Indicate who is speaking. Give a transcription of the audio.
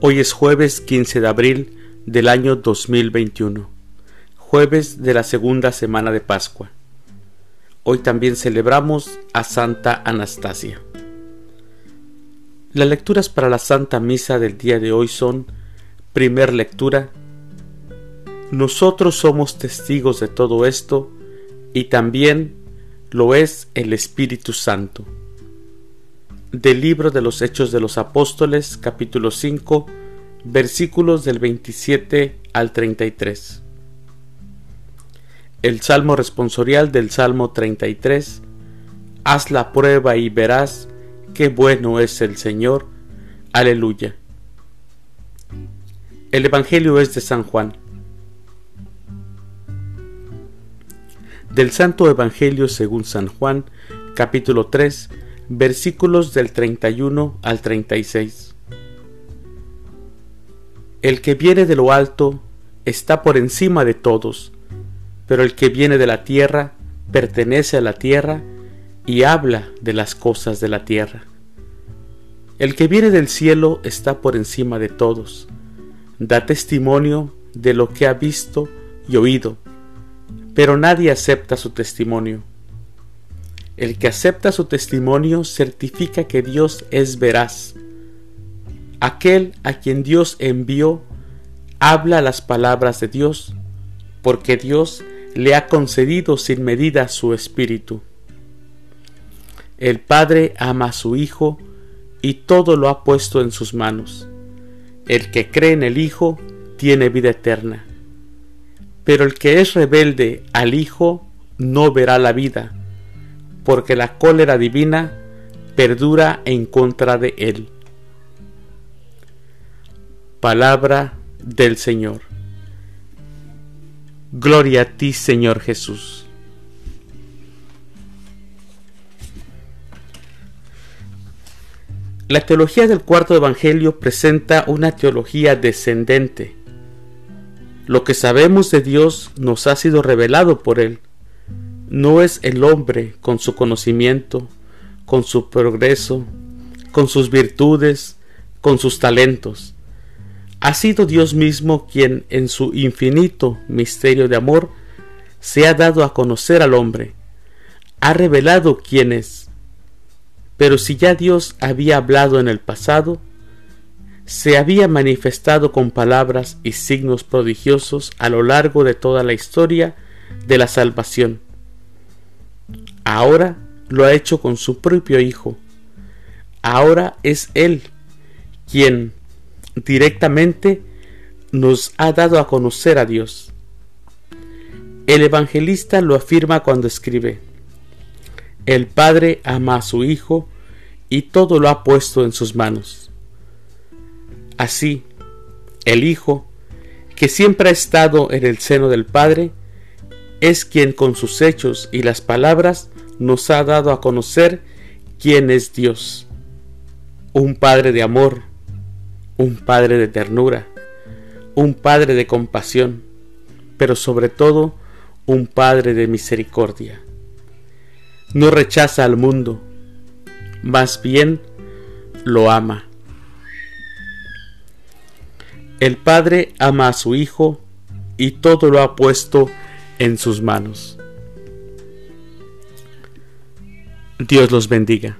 Speaker 1: Hoy es jueves 15 de abril del año 2021, jueves de la segunda semana de Pascua. Hoy también celebramos a Santa Anastasia. Las lecturas para la Santa Misa del día de hoy son, primer lectura, nosotros somos testigos de todo esto y también lo es el Espíritu Santo. Del libro de los Hechos de los Apóstoles, capítulo 5, versículos del 27 al 33. El Salmo responsorial del Salmo 33. Haz la prueba y verás qué bueno es el Señor. Aleluya. El Evangelio es de San Juan. Del Santo Evangelio según San Juan, capítulo 3, versículos del 31 al 36. El que viene de lo alto está por encima de todos, pero el que viene de la tierra pertenece a la tierra y habla de las cosas de la tierra. El que viene del cielo está por encima de todos, da testimonio de lo que ha visto y oído, pero nadie acepta su testimonio. El que acepta su testimonio certifica que Dios es veraz. Aquel a quien Dios envió habla las palabras de Dios, porque Dios le ha concedido sin medida su espíritu. El Padre ama a su Hijo y todo lo ha puesto en sus manos. El que cree en el Hijo tiene vida eterna. Pero el que es rebelde al Hijo no verá la vida, porque la cólera divina perdura en contra de él. Palabra del Señor. Gloria a ti, Señor Jesús. La teología del cuarto evangelio presenta una teología descendente. Lo que sabemos de Dios nos ha sido revelado por Él no es el hombre con su conocimiento, con su progreso, con sus virtudes, con sus talentos. Ha sido Dios mismo quien en su infinito misterio de amor se ha dado a conocer al hombre, ha revelado quién es. Pero si ya Dios había hablado en el pasado, se había manifestado con palabras y signos prodigiosos a lo largo de toda la historia de la salvación Ahora lo ha hecho con su propio Hijo. Ahora es Él quien directamente nos ha dado a conocer a Dios. El evangelista lo afirma cuando escribe, El Padre ama a su Hijo y todo lo ha puesto en sus manos. Así, el Hijo, que siempre ha estado en el seno del Padre, es quien con sus hechos y las palabras nos ha dado a conocer quién es Dios. Un Padre de amor, un Padre de ternura, un Padre de compasión, pero sobre todo un Padre de misericordia. No rechaza al mundo, más bien lo ama. El Padre ama a su Hijo y todo lo ha puesto en sus manos. Dios los bendiga.